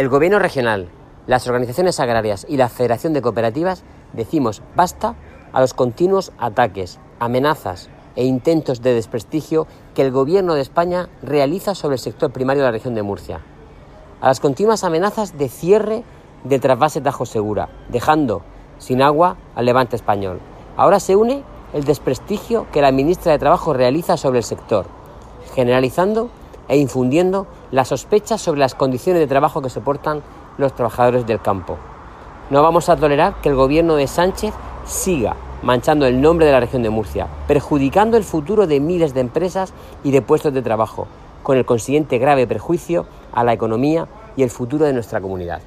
El Gobierno regional, las organizaciones agrarias y la Federación de Cooperativas decimos basta a los continuos ataques, amenazas e intentos de desprestigio que el Gobierno de España realiza sobre el sector primario de la región de Murcia. A las continuas amenazas de cierre del trasvase Tajo Segura, dejando sin agua al levante español. Ahora se une el desprestigio que la ministra de Trabajo realiza sobre el sector, generalizando e infundiendo las sospechas sobre las condiciones de trabajo que soportan los trabajadores del campo. No vamos a tolerar que el gobierno de Sánchez siga manchando el nombre de la región de Murcia, perjudicando el futuro de miles de empresas y de puestos de trabajo, con el consiguiente grave perjuicio a la economía y el futuro de nuestra comunidad.